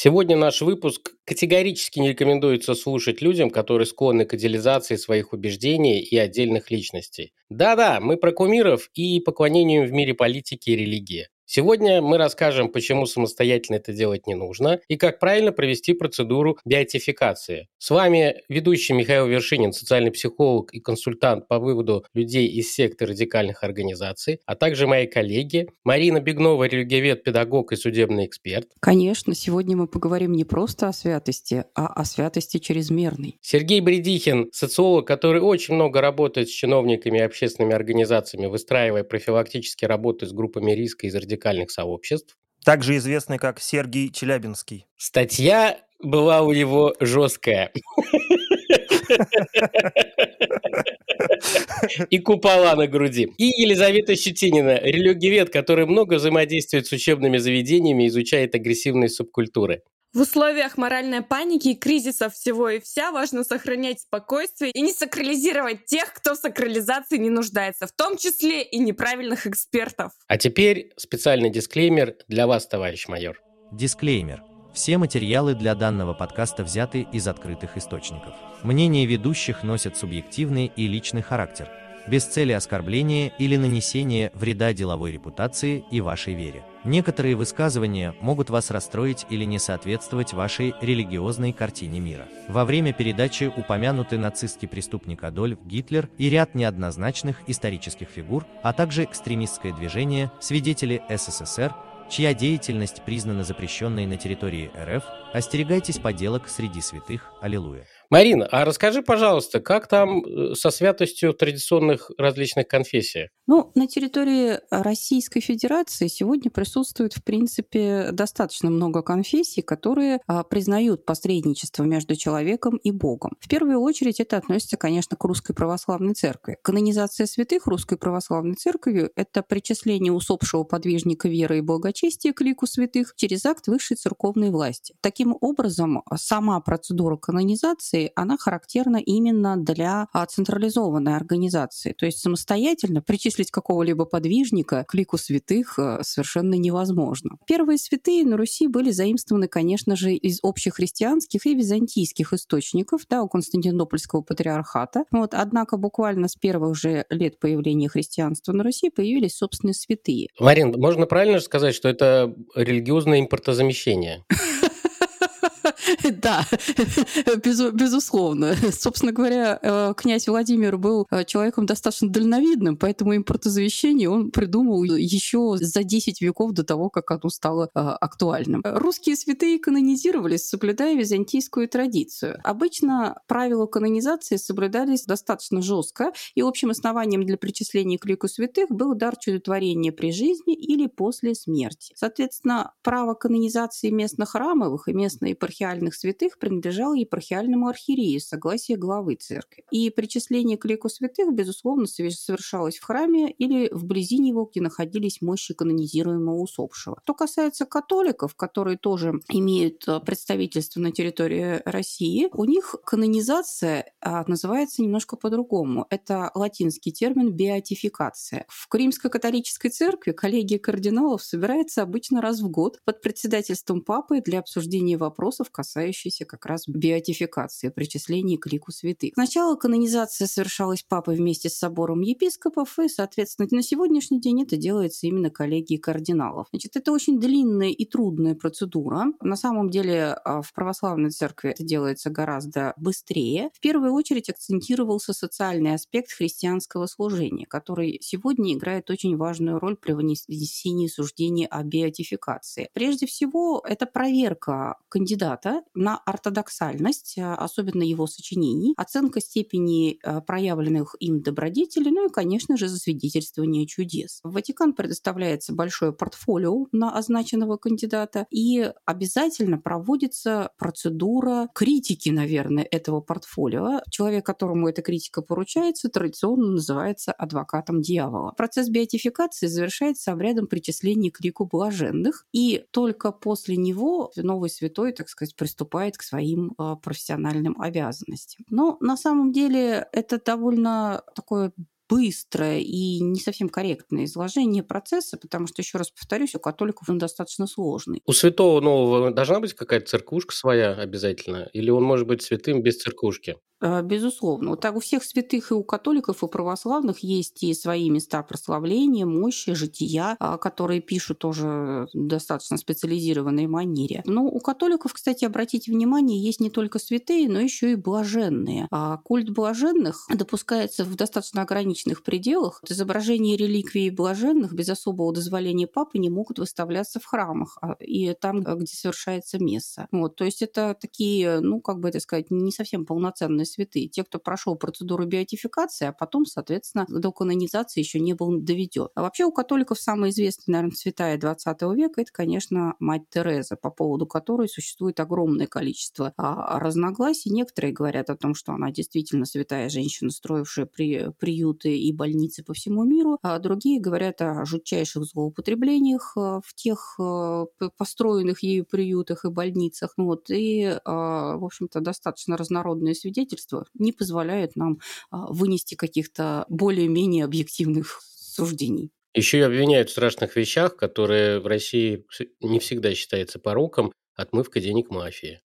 Сегодня наш выпуск категорически не рекомендуется слушать людям, которые склонны к идеализации своих убеждений и отдельных личностей. Да-да, мы про кумиров и поклонению в мире политики и религии. Сегодня мы расскажем, почему самостоятельно это делать не нужно и как правильно провести процедуру биотификации. С вами ведущий Михаил Вершинин, социальный психолог и консультант по выводу людей из секты радикальных организаций, а также мои коллеги Марина Бегнова, религиовед, педагог и судебный эксперт. Конечно, сегодня мы поговорим не просто о святости, а о святости чрезмерной. Сергей Бредихин, социолог, который очень много работает с чиновниками и общественными организациями, выстраивая профилактические работы с группами риска из радикальных радикальных сообществ. Также известный как Сергей Челябинский. Статья была у него жесткая. И купола на груди. И Елизавета Щетинина, религиовед, который много взаимодействует с учебными заведениями, изучает агрессивные субкультуры. В условиях моральной паники и кризиса всего и вся важно сохранять спокойствие и не сакрализировать тех, кто в сакрализации не нуждается, в том числе и неправильных экспертов. А теперь специальный дисклеймер для вас, товарищ майор. Дисклеймер. Все материалы для данного подкаста взяты из открытых источников. Мнения ведущих носят субъективный и личный характер, без цели оскорбления или нанесения вреда деловой репутации и вашей вере. Некоторые высказывания могут вас расстроить или не соответствовать вашей религиозной картине мира. Во время передачи упомянуты нацистский преступник Адольф Гитлер и ряд неоднозначных исторических фигур, а также экстремистское движение, свидетели СССР, чья деятельность признана запрещенной на территории РФ, остерегайтесь поделок среди святых. Аллилуйя. Марина, а расскажи, пожалуйста, как там э, со святостью традиционных различных конфессий? Ну, на территории Российской Федерации сегодня присутствует, в принципе, достаточно много конфессий, которые а, признают посредничество между человеком и Богом. В первую очередь это относится, конечно, к Русской Православной Церкви. Канонизация святых Русской Православной Церковью – это причисление усопшего подвижника веры и благочестия к лику святых через акт высшей церковной власти. Таким образом, сама процедура канонизации она характерна именно для а, централизованной организации. То есть самостоятельно причислить какого-либо подвижника к лику святых э, совершенно невозможно. Первые святые на Руси были заимствованы, конечно же, из общехристианских и византийских источников, да, у Константинопольского патриархата. Вот, однако буквально с первых же лет появления христианства на Руси появились собственные святые. Марин, можно правильно сказать, что это религиозное импортозамещение? Да, безусловно. Собственно говоря, э, князь Владимир был э, человеком достаточно дальновидным, поэтому импортозавещение он придумал еще за 10 веков до того, как оно стало э, актуальным. Русские святые канонизировались, соблюдая византийскую традицию. Обычно правила канонизации соблюдались достаточно жестко, и общим основанием для причисления к лику святых был дар чудотворения при жизни или после смерти. Соответственно, право канонизации местных храмовых и местной епархиальных святых принадлежал епархиальному архиерею с согласия главы церкви. И причисление к лику святых, безусловно, совершалось в храме или вблизи него, где находились мощи канонизируемого усопшего. Что касается католиков, которые тоже имеют э, представительство на территории России, у них канонизация а, называется немножко по-другому. Это латинский термин «беатификация». В Римско-католической церкви коллегия кардиналов собирается обычно раз в год под председательством папы для обсуждения вопросов, касающиеся как раз биотификации, причисления к лику святых. Сначала канонизация совершалась папой вместе с собором епископов, и, соответственно, на сегодняшний день это делается именно коллегией кардиналов. Значит, это очень длинная и трудная процедура. На самом деле а, в православной церкви это делается гораздо быстрее. В первую очередь акцентировался социальный аспект христианского служения, который сегодня играет очень важную роль при вынесении суждений о биотификации. Прежде всего, это проверка кандидата кандидата, на ортодоксальность, особенно его сочинений, оценка степени проявленных им добродетелей, ну и, конечно же, засвидетельствование чудес. В Ватикан предоставляется большое портфолио на означенного кандидата, и обязательно проводится процедура критики, наверное, этого портфолио. Человек, которому эта критика поручается, традиционно называется адвокатом дьявола. Процесс беатификации завершается обрядом причисления к лику блаженных, и только после него новый святой, так сказать, приступает к своим а, профессиональным обязанностям. Но на самом деле это довольно такое быстрое и не совсем корректное изложение процесса, потому что, еще раз повторюсь, у католиков он достаточно сложный. У святого нового должна быть какая-то церквушка своя обязательно? Или он может быть святым без церквушки? Э, безусловно. Вот так у всех святых и у католиков, и православных есть и свои места прославления, мощи, жития, а, которые пишут тоже достаточно специализированной манере. Но у католиков, кстати, обратите внимание, есть не только святые, но еще и блаженные. А культ блаженных допускается в достаточно ограниченных пределах. Изображения реликвий блаженных без особого дозволения папы не могут выставляться в храмах а, и там, где совершается месса. Вот, то есть это такие, ну, как бы это сказать, не совсем полноценные святые. Те, кто прошел процедуру биотификации, а потом, соответственно, до канонизации еще не был доведен. А вообще у католиков самая известная, наверное, святая 20 века – это, конечно, мать Тереза, по поводу которой существует огромное количество а, разногласий. Некоторые говорят о том, что она действительно святая женщина, строившая при, приюты и больницы по всему миру, а другие говорят о жутчайших злоупотреблениях а, в тех а, построенных ею приютах и больницах. Вот, и, в общем-то, достаточно разнородные свидетельства обстоятельства не позволяют нам а, вынести каких-то более-менее объективных суждений. Еще и обвиняют в страшных вещах, которые в России не всегда считается пороком, отмывка денег мафии.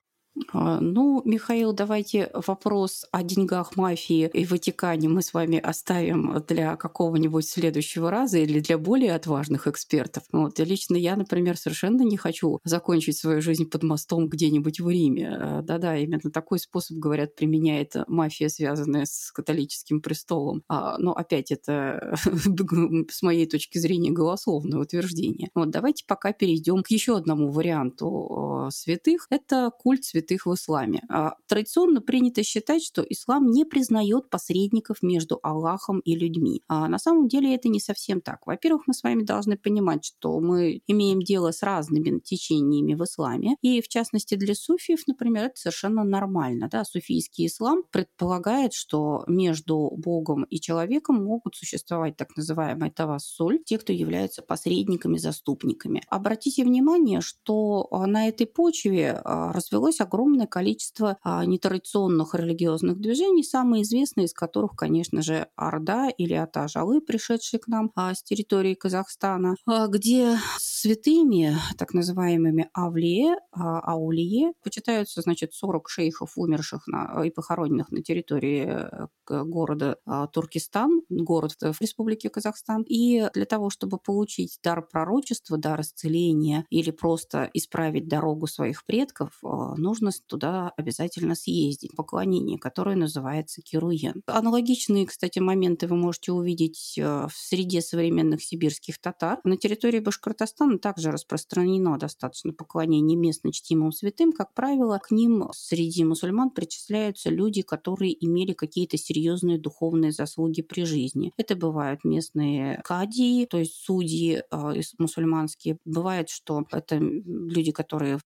А, ну, Михаил, давайте вопрос о деньгах мафии и Ватикане мы с вами оставим для какого-нибудь следующего раза или для более отважных экспертов. Вот. И лично я, например, совершенно не хочу закончить свою жизнь под мостом где-нибудь в Риме. А, да-да, именно такой способ, говорят, применяет мафия, связанная с католическим престолом. А, но опять это, с моей точки зрения, голословное утверждение. Вот давайте пока перейдем к еще одному варианту святых. Это культ святых святых в исламе. А, традиционно принято считать, что ислам не признает посредников между Аллахом и людьми. А на самом деле это не совсем так. Во-первых, мы с вами должны понимать, что мы имеем дело с разными течениями в исламе. И в частности для суфиев, например, это совершенно нормально. Да? Суфийский ислам предполагает, что между Богом и человеком могут существовать так называемые тавассуль, те, кто являются посредниками, заступниками. Обратите внимание, что а, на этой почве а, развелось огромное количество а, нетрадиционных религиозных движений, самые известные из которых, конечно же, Орда или Атажалы, пришедшие к нам а, с территории Казахстана, а, где святыми, так называемыми Авлие, Аулие, почитаются, значит, 40 шейхов, умерших на, и похороненных на территории э, города Туркестан, город в Республике Казахстан. И для того, чтобы получить дар пророчества, дар исцеления или просто исправить дорогу своих предков, нужно нужно туда обязательно съездить. Поклонение, которое называется Кируен. Аналогичные, кстати, моменты вы можете увидеть э, в среде современных сибирских татар. На территории Башкортостана также распространено достаточно поклонение местно чтимым святым. Как правило, к ним среди мусульман причисляются люди, которые имели какие-то серьезные духовные заслуги при жизни. Это бывают местные кадии, то есть судьи э, мусульманские. Бывает, что это люди, которые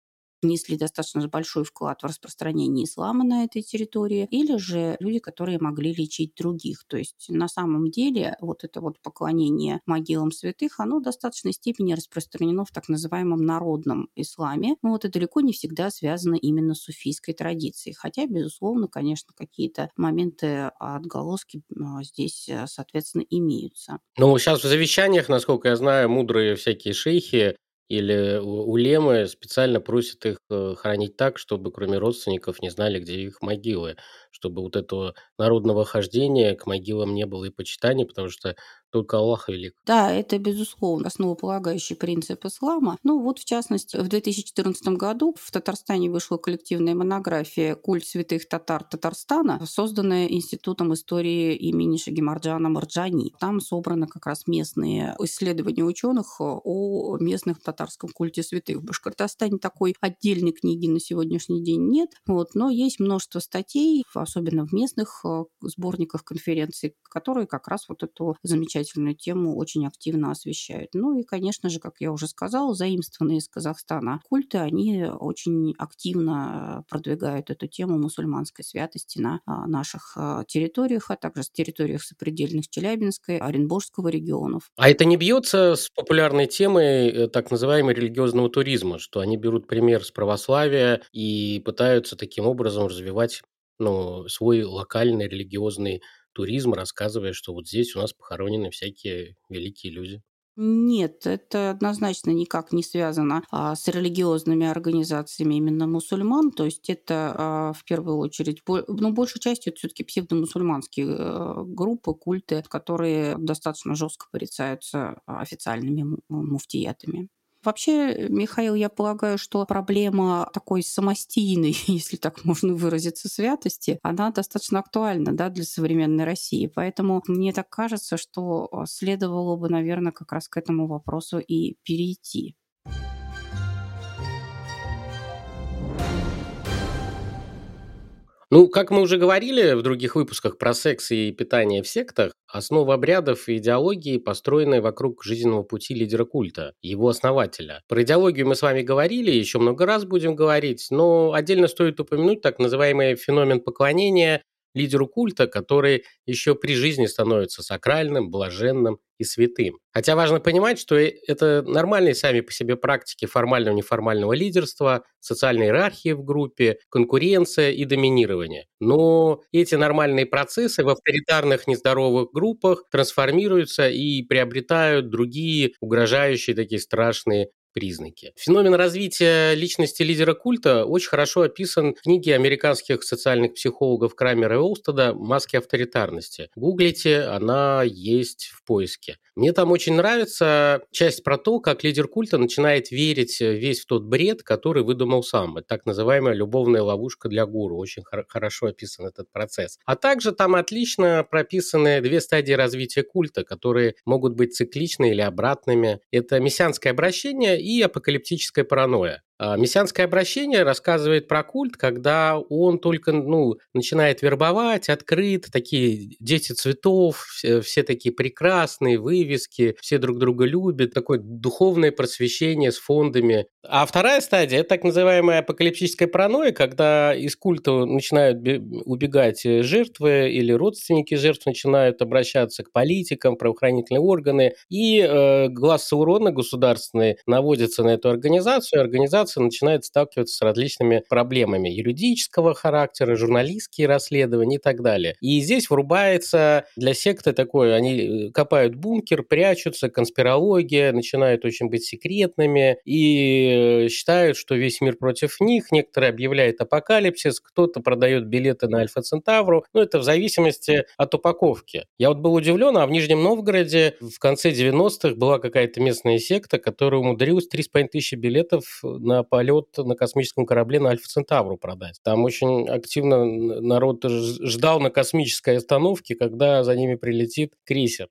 внесли достаточно большой вклад в распространение ислама на этой территории, или же люди, которые могли лечить других. То есть на самом деле вот это вот поклонение могилам святых, оно в достаточной степени распространено в так называемом народном исламе. Но вот и далеко не всегда связано именно с суфийской традицией. Хотя, безусловно, конечно, какие-то моменты отголоски а, здесь, э, соответственно, имеются. Ну, сейчас в завещаниях, насколько я знаю, мудрые всякие шейхи или улемы специально просят их э, хранить так, чтобы кроме родственников не знали, где их могилы, чтобы вот этого народного хождения к могилам не было и почитания, потому что только Аллах велик. Да, это, безусловно, основополагающий принцип ислама. Ну вот, в частности, в 2014 году в Татарстане вышла коллективная монография «Культ святых татар Татарстана», созданная Институтом истории имени Шагимарджана Марджани. Там собраны как раз местные исследования ученых о местных татарском культе святых. В Башкортостане такой отдельной книги на сегодняшний день нет, вот, но есть множество статей, особенно в местных э, сборниках конференций, которые как раз вот эту замечательную замечательную тему очень активно освещают. Ну и, конечно же, как я уже сказала, заимствованные из Казахстана культы, они очень активно продвигают эту тему мусульманской святости на а, наших а, территориях, а также с территориях сопредельных Челябинской, Оренбургского регионов. А это не бьется с популярной темой э, так называемого религиозного туризма, что они берут пример с православия и пытаются таким образом развивать ну, свой локальный религиозный туризм, рассказывая, что вот здесь у нас похоронены всякие великие люди. Нет, это однозначно никак не связано а, с религиозными организациями именно мусульман. То есть это а, в первую очередь, ну, большей частью это все-таки псевдомусульманские а, группы, культы, которые достаточно жестко порицаются официальными муфтиятами. Вообще, Михаил, я полагаю, что проблема такой самостийной, если так можно выразиться, святости, она достаточно актуальна да, для современной России. Поэтому мне так кажется, что а, следовало бы, наверное, как раз к этому вопросу и перейти. Ну, как мы уже говорили в других выпусках про секс и питание в сектах, основа обрядов и идеологии построены вокруг жизненного пути лидера культа, его основателя. Про идеологию мы с вами говорили, еще много раз будем говорить, но отдельно стоит упомянуть так называемый феномен поклонения лидеру культа, который еще при жизни становится сакральным, блаженным и святым. Хотя важно понимать, что это нормальные сами по себе практики формального и неформального лидерства, социальной иерархии в группе, конкуренция и доминирование. Но эти нормальные процессы в авторитарных нездоровых группах трансформируются и приобретают другие угрожающие такие страшные признаки. Феномен развития личности лидера культа очень хорошо описан в книге американских социальных психологов Крамера и Олстеда «Маски авторитарности». Гуглите, она есть в поиске. Мне там очень нравится часть про то, как лидер культа начинает верить весь в тот бред, который выдумал сам. Это так называемая любовная ловушка для гуру. Очень хор- хорошо описан этот процесс. А также там отлично прописаны две стадии развития культа, которые могут быть цикличны или обратными. Это мессианское обращение и апокалиптическая паранойя. А, мессианское обращение рассказывает про культ, когда он только ну, начинает вербовать, открыт, такие дети цветов, все, все такие прекрасные, вывески, все друг друга любят, такое духовное просвещение с фондами. А вторая стадия – это так называемая апокалиптическая паранойя, когда из культа начинают убегать жертвы или родственники жертв начинают обращаться к политикам, правоохранительные органы, и э, глаз Саурона государственный наводится на эту организацию, организация организация начинает сталкиваться с различными проблемами юридического характера, журналистские расследования и так далее. И здесь врубается для секты такое, они э, копают бункер, прячутся, конспирология, начинают очень быть секретными и э, считают, что весь мир против них, некоторые объявляют апокалипсис, кто-то продает билеты на Альфа Центавру, ну это в зависимости от упаковки. Я вот был удивлен, а в Нижнем Новгороде в конце 90-х была какая-то местная секта, которая умудрилась 3,5 тысячи билетов на полет на космическом корабле на Альфа Центавру продать. Там очень активно народ ждал на космической остановке, когда за ними прилетит крейсер.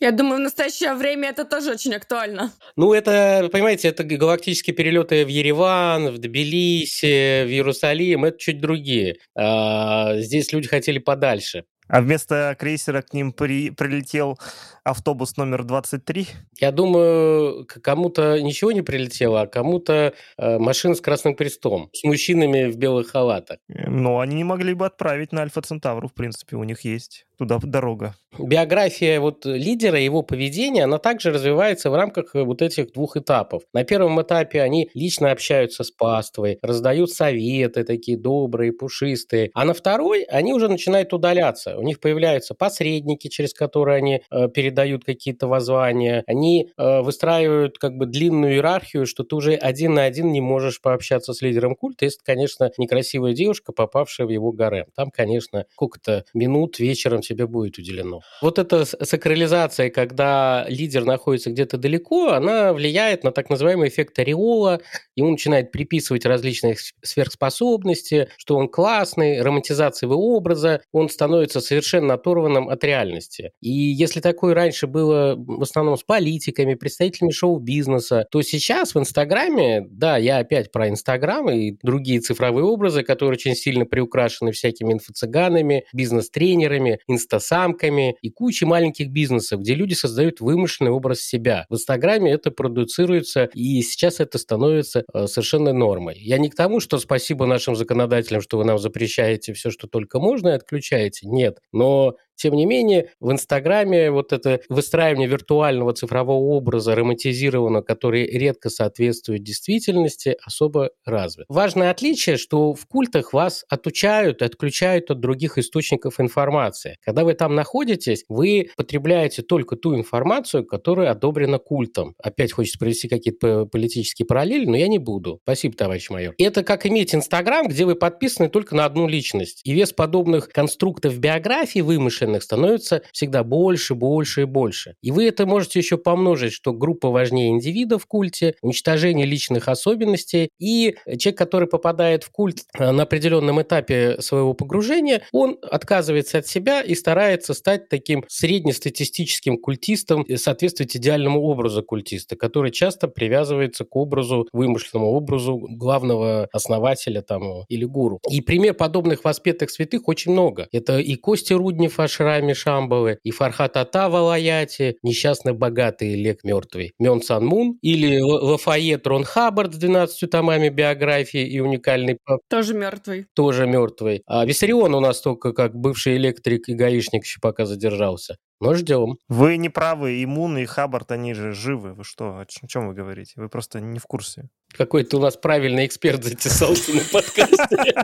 Я думаю, в настоящее время это тоже очень актуально. Ну, это, понимаете, это галактические перелеты в Ереван, в Тбилиси, в Иерусалим, это чуть другие. А, здесь люди хотели подальше. А вместо крейсера к ним при, прилетел автобус номер 23? Я думаю, кому-то ничего не прилетело, а кому-то э, машина с красным крестом, с мужчинами в белых халатах. Э, но они не могли бы отправить на Альфа Центавру, в принципе, у них есть туда дорога. Биография вот лидера, его поведение, она также развивается в рамках вот этих двух этапов. На первом этапе они лично общаются с паствой, раздают советы такие добрые, пушистые. А на второй они уже начинают удаляться. У них появляются посредники, через которые они э, передают дают какие-то воззвания, они э, выстраивают как бы длинную иерархию, что ты уже один на один не можешь пообщаться с лидером культа, если, конечно, некрасивая девушка, попавшая в его гарем. Там, конечно, сколько-то минут вечером тебе будет уделено. Вот эта сакрализация, когда лидер находится где-то далеко, она влияет на так называемый эффект ореола, ему начинает приписывать различные сверхспособности, что он классный, романтизация его образа, он становится совершенно оторванным от реальности. И если такое раньше было в основном с политиками, представителями шоу-бизнеса, то сейчас в Инстаграме, да, я опять про Инстаграм и другие цифровые образы, которые очень сильно приукрашены всякими инфо-цыганами, бизнес-тренерами, инстасамками и кучей маленьких бизнесов, где люди создают вымышленный образ себя. В Инстаграме это продуцируется, и сейчас это становится э, совершенно нормой. Я не к тому, что спасибо нашим законодателям, что вы нам запрещаете все, что только можно, и отключаете. Нет. Но тем не менее, в Инстаграме вот это выстраивание виртуального цифрового образа, романтизированного, который редко соответствует действительности, особо развит. Важное отличие, что в культах вас отучают отключают от других источников информации. Когда вы там находитесь, вы потребляете только ту информацию, которая одобрена культом. Опять хочется провести какие-то политические параллели, но я не буду. Спасибо, товарищ майор. Это как иметь Инстаграм, где вы подписаны только на одну личность. И вес подобных конструктов биографии вымышленных вымышленных становится всегда больше, больше и больше. И вы это можете еще помножить, что группа важнее индивида в культе, уничтожение личных особенностей, и человек, который попадает в культ э, на определенном этапе своего погружения, он отказывается от себя и старается стать таким среднестатистическим культистом, соответствовать идеальному образу культиста, который часто привязывается к образу, вымышленному образу главного основателя там или гуру. И пример подобных воспетых святых очень много. Это и Кости Руднев аж Шраме Шамбалы, и Фархат Ата в Алаяте, несчастный богатый Лек мертвый, Мён Сан Мун, или Лафайет Рон Хаббард с 12 томами биографии и уникальный... Тоже мертвый. Тоже мертвый. А Виссарион у нас только как бывший электрик и гаишник еще пока задержался. Но ждем. Вы не правы, и Мун, и Хаббард, они же живы. Вы что, о чем вы говорите? Вы просто не в курсе. Какой-то у нас правильный эксперт затесался на подкасте.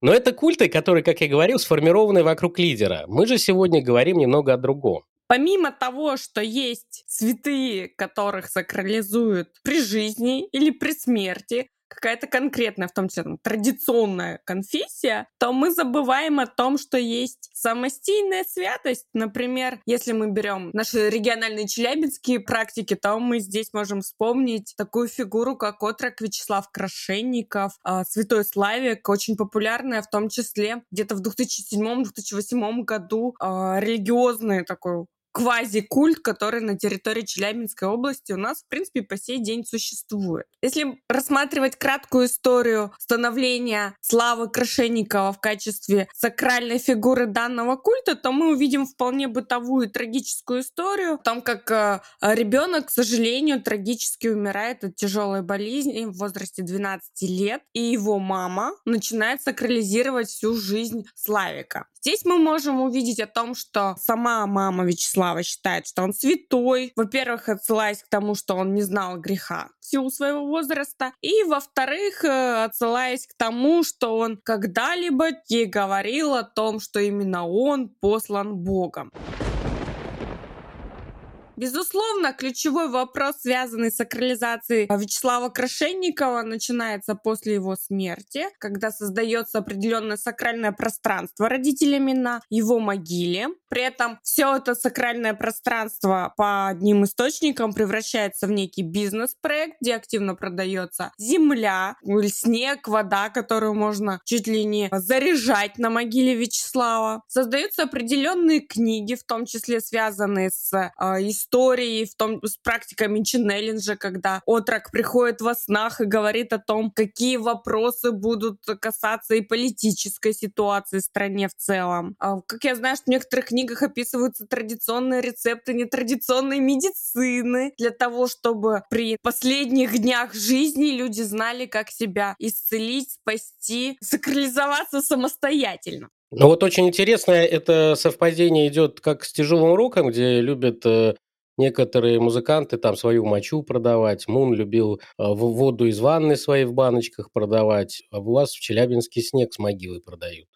Но это культы, которые, как я говорил, сформированы вокруг лидера. Мы же сегодня говорим немного о другом. Помимо того, что есть святые, которых сакрализуют при жизни или при смерти, какая-то конкретная, в том числе там, традиционная конфессия, то мы забываем о том, что есть самостийная святость. Например, если мы берем наши региональные челябинские практики, то мы здесь можем вспомнить такую фигуру, как отрок Вячеслав Крашенников, э, Святой Славик, очень популярная, в том числе где-то в 2007-2008 году э, религиозный такой квази-культ, который на территории Челябинской области у нас, в принципе, по сей день существует. Если рассматривать краткую историю становления Славы Крашенникова в качестве сакральной фигуры данного культа, то мы увидим вполне бытовую трагическую историю о том, как э, ребенок, к сожалению, трагически умирает от тяжелой болезни в возрасте 12 лет, и его мама начинает сакрализировать всю жизнь Славика. Здесь мы можем увидеть о том, что сама мама Вячеслава считает, что он святой. Во-первых, отсылаясь к тому, что он не знал греха в силу своего возраста. И, во-вторых, э, отсылаясь к тому, что он когда-либо ей говорил о том, что именно он послан Богом. Безусловно, ключевой вопрос, связанный с сакрализацией Вячеслава Крашенникова, начинается после его смерти, когда создается определенное сакральное пространство родителями на его могиле. При этом все это сакральное пространство по одним источникам превращается в некий бизнес-проект, где активно продается земля, снег, вода, которую можно чуть ли не заряжать на могиле Вячеслава. Создаются определенные книги, в том числе связанные с э, историей истории, в том с практиками ченнелинджа, когда отрок приходит во снах и говорит о том, какие вопросы будут касаться и политической ситуации в стране в целом. А, как я знаю, что в некоторых книгах описываются традиционные рецепты нетрадиционной медицины для того, чтобы при последних днях жизни люди знали, как себя исцелить, спасти, сакрализоваться самостоятельно. Ну вот очень интересное это совпадение идет как с тяжелым роком, где любят э, некоторые музыканты там свою мочу продавать. Мун любил а, воду из ванны своей в баночках продавать. А у вас в Челябинске снег с могилы продают.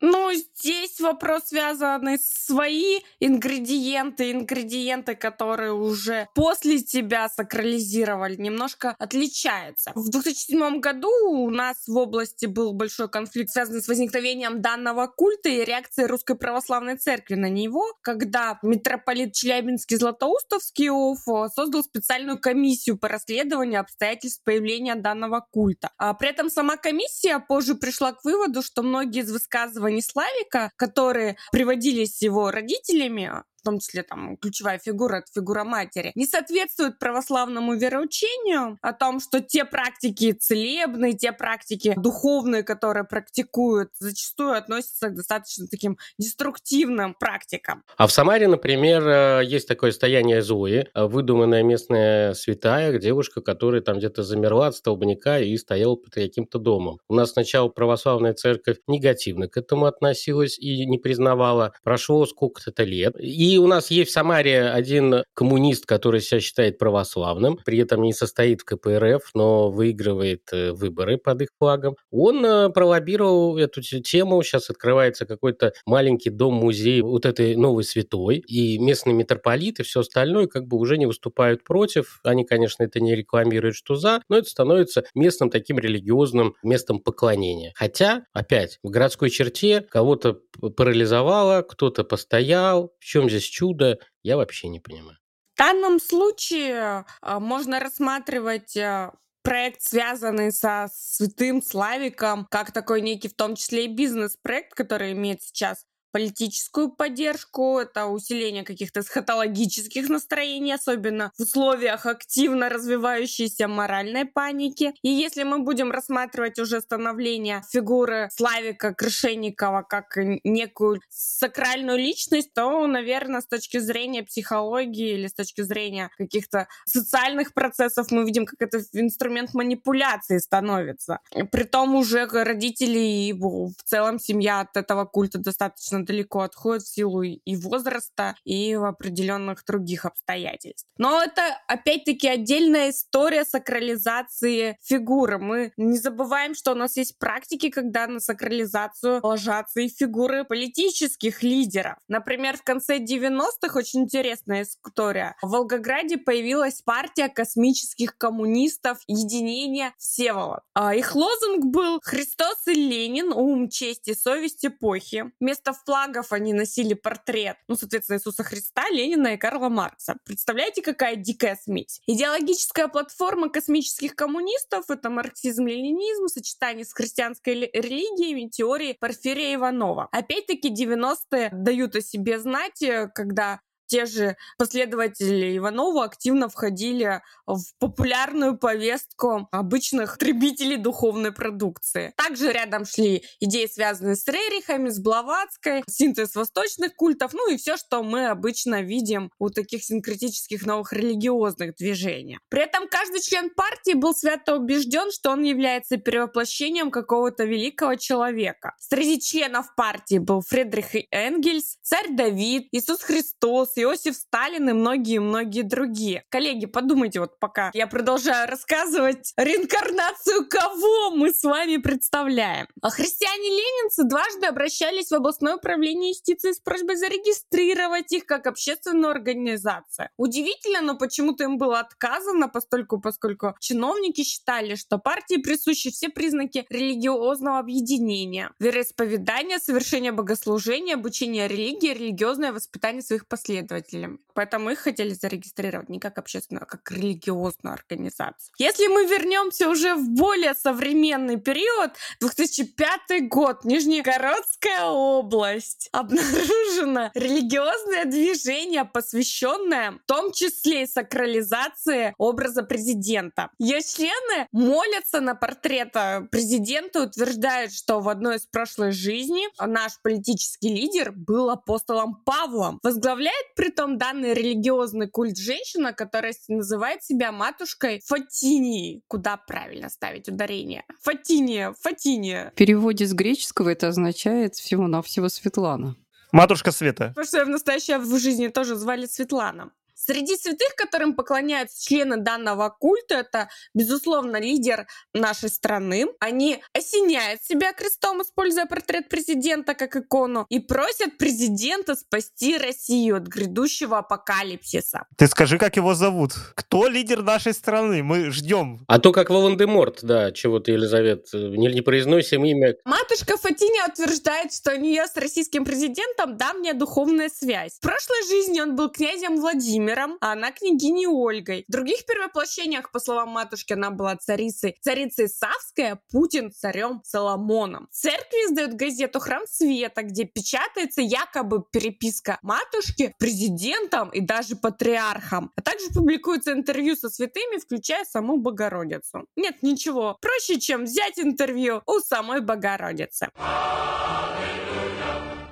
Ну, здесь вопрос связанный с свои ингредиенты, ингредиенты, которые уже после тебя сакрализировали, немножко отличаются. В 2007 году у нас в области был большой конфликт, связанный с возникновением данного культа и реакцией Русской Православной Церкви на него, когда митрополит Челябинский Златоустовский ОФО создал специальную комиссию по расследованию обстоятельств появления данного культа. А при этом сама комиссия позже пришла к выводу, что многие из высказываний не Славика, которые приводились его родителями, в том числе там ключевая фигура, это фигура матери, не соответствует православному вероучению о том, что те практики целебные, те практики духовные, которые практикуют, зачастую относятся к достаточно таким деструктивным практикам. А в Самаре, например, э, есть такое стояние Зои, э, выдуманная местная святая, девушка, которая там где-то замерла от столбняка и стояла под каким-то домом. У нас сначала православная церковь негативно к этому относилась и не признавала. Прошло сколько-то лет. И и у нас есть в Самаре один коммунист, который себя считает православным, при этом не состоит в КПРФ, но выигрывает э, выборы под их флагом. Он э, пролоббировал эту тему, сейчас открывается какой-то маленький дом-музей вот этой новой святой, и местный митрополит и все остальное как бы уже не выступают против. Они, конечно, это не рекламируют, что за, но это становится местным таким религиозным местом поклонения. Хотя, опять, в городской черте кого-то парализовало, кто-то постоял. В чем здесь здесь чудо, я вообще не понимаю. В данном случае а, можно рассматривать а, проект, связанный со Святым Славиком, как такой некий, в том числе и бизнес-проект, который имеет сейчас политическую поддержку, это усиление каких-то схотологических настроений, особенно в условиях активно развивающейся моральной паники. И если мы будем рассматривать уже становление фигуры Славика Крышенникова как некую сакральную личность, то, наверное, с точки зрения психологии или с точки зрения каких-то социальных процессов мы видим, как это инструмент манипуляции становится. Притом уже родители и в целом семья от этого культа достаточно достаточно далеко отходит в силу и возраста, и в определенных других обстоятельств. Но это, опять-таки, отдельная история сакрализации фигуры. Мы не забываем, что у нас есть практики, когда на сакрализацию ложатся и фигуры политических лидеров. Например, в конце 90-х очень интересная история. В Волгограде появилась партия космических коммунистов Единение Всеволод. А их лозунг был «Христос и Ленин, ум, честь и совесть эпохи». Вместо флагов они носили портрет, ну, соответственно, Иисуса Христа, Ленина и Карла Маркса. Представляете, какая дикая смесь? Идеологическая платформа космических коммунистов — это марксизм-ленинизм сочетании с христианской религией и теорией Порфирия Иванова. Опять-таки 90-е дают о себе знать, э, когда те же последователи Иванова активно входили в популярную повестку обычных потребителей духовной продукции. Также рядом шли идеи, связанные с Рерихами, с Блаватской, синтез восточных культов, ну и все, что мы обычно видим у таких синкретических новых религиозных движений. При этом каждый член партии был свято убежден, что он является перевоплощением какого-то великого человека. Среди членов партии был Фридрих Энгельс, царь Давид, Иисус Христос, Иосиф Сталин и многие-многие другие. Коллеги, подумайте вот пока я продолжаю рассказывать реинкарнацию кого мы с вами представляем. А христиане-ленинцы дважды обращались в областное управление юстиции с просьбой зарегистрировать их как общественную организацию. Удивительно, но почему-то им было отказано, постольку, поскольку чиновники считали, что партии присущи все признаки религиозного объединения, вероисповедания, совершения богослужения, обучение религии, религиозное воспитание своих последователей последователям. Поэтому их хотели зарегистрировать не как общественную, а как религиозную организацию. Если мы вернемся уже в более современный период, 2005 год, Нижнегородская область, обнаружено религиозное движение, посвященное в том числе и сакрализации образа президента. Ее члены молятся на портрета президента, утверждают, что в одной из прошлой жизни наш политический лидер был апостолом Павлом. Возглавляет притом данный религиозный культ женщина, которая называет себя матушкой Фатинии. Куда правильно ставить ударение? Фатиния, Фатиния. В переводе с греческого это означает всего-навсего Светлана. Матушка Света. Потому что я в настоящей в жизни тоже звали Светлана. Среди святых, которым поклоняются члены данного культа, это, безусловно, лидер нашей страны. Они осеняют себя крестом, используя портрет президента как икону, и просят президента спасти Россию от грядущего апокалипсиса. Ты скажи, как его зовут? Кто лидер нашей страны? Мы ждем. А то как Волан-де-Морт, да, чего-то, Елизавет, не, не произносим имя. Матушка Фатиня утверждает, что у нее с российским президентом давняя духовная связь. В прошлой жизни он был князем Владимиром, а она княгиней Ольгой. В других перевоплощениях, по словам матушки, она была царицей. Царицей Савская, Путин царем Соломоном. Церкви издают газету «Храм Света», где печатается якобы переписка матушки президентом и даже патриархом. А также публикуются интервью со святыми, включая саму Богородицу. Нет ничего проще, чем взять интервью у самой Богородицы.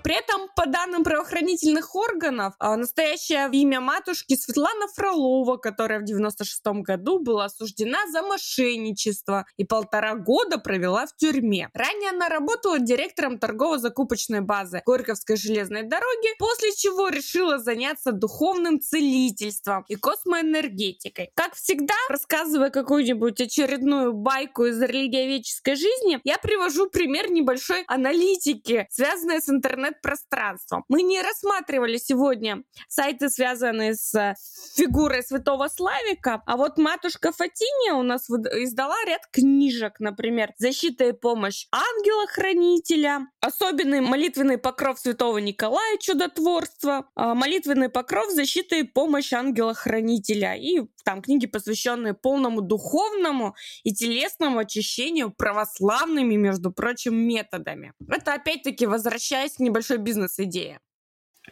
При этом, по данным правоохранительных органов, а, настоящее имя матушки Светлана Фролова, которая в 96 году была осуждена за мошенничество и полтора года провела в тюрьме. Ранее она работала директором торгово-закупочной базы Горьковской железной дороги, после чего решила заняться духовным целительством и космоэнергетикой. Как всегда, рассказывая какую-нибудь очередную байку из религиоведческой жизни, я привожу пример небольшой аналитики, связанной с интернет пространством. Мы не рассматривали сегодня сайты, связанные с фигурой святого Славика, а вот матушка Фатиния у нас издала ряд книжек, например, «Защита и помощь ангела-хранителя», особенный молитвенный покров святого Николая чудотворства, а, молитвенный покров «Защита и помощь ангела-хранителя» и там книги, посвященные полному духовному и телесному очищению православными, между прочим, методами. Это опять-таки возвращаясь к небольшому большой бизнес-идея.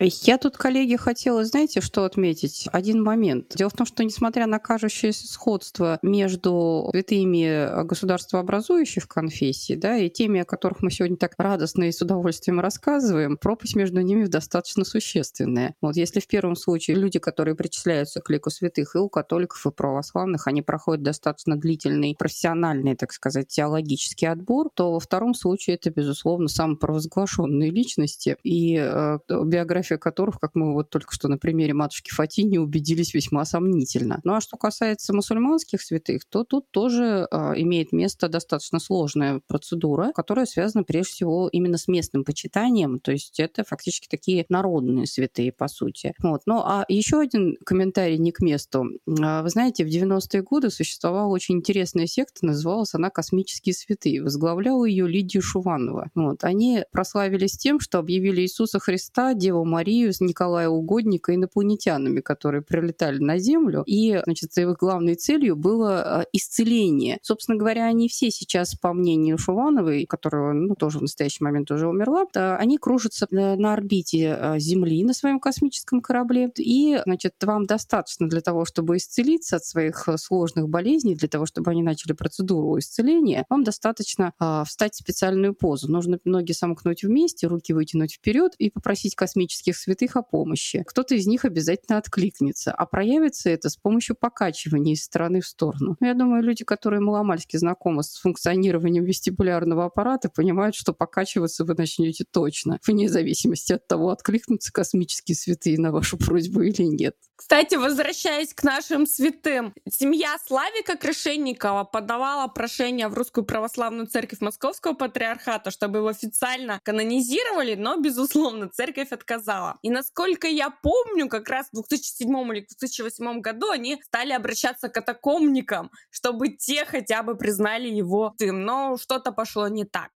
Я тут, коллеги, хотела, знаете, что отметить? Один момент. Дело в том, что несмотря на кажущееся сходство между святыми государствообразующих конфессий да, и теми, о которых мы сегодня так радостно и с удовольствием рассказываем, пропасть между ними достаточно существенная. Вот если в первом случае люди, которые причисляются к лику святых и у католиков, и православных, они проходят достаточно длительный профессиональный, так сказать, теологический отбор, то во втором случае это, безусловно, самопровозглашенные личности и э, биография фотография которых, как мы вот только что на примере матушки Фатини убедились, весьма сомнительно. Ну а что касается мусульманских святых, то тут тоже э, имеет место достаточно сложная процедура, которая связана прежде всего именно с местным почитанием, то есть это фактически такие народные святые, по сути. Вот. Ну а еще один комментарий не к месту. А, вы знаете, в 90-е годы существовала очень интересная секта, называлась она «Космические святые». Возглавляла ее Лидия Шуванова. Вот. Они прославились тем, что объявили Иисуса Христа Деву Марию с Николая Угодника инопланетянами, которые прилетали на Землю. И, значит, их главной целью было а, исцеление. Собственно говоря, они все сейчас, по мнению Шувановой, которая ну, тоже в настоящий момент уже умерла, они кружатся на орбите а, Земли на своем космическом корабле. И, значит, вам достаточно для того, чтобы исцелиться от своих а, сложных болезней, для того, чтобы они начали процедуру исцеления, вам достаточно встать в специальную позу. Нужно ноги сомкнуть вместе, руки вытянуть вперед и попросить космический католических святых о помощи. Кто-то из них обязательно откликнется, а проявится это с помощью покачивания из стороны в сторону. Я думаю, люди, которые маломальски знакомы с функционированием вестибулярного аппарата, понимают, что покачиваться вы начнете точно, вне зависимости от того, откликнутся космические святые на вашу просьбу или нет. Кстати, возвращаясь к нашим святым, семья Славика Крышенникова подавала прошение в Русскую Православную Церковь Московского Патриархата, чтобы его официально канонизировали, но, безусловно, церковь отказала. И насколько я помню, как раз в 2007 или 2008 году они стали обращаться к катакомникам, чтобы те хотя бы признали его тем, но что-то пошло не так.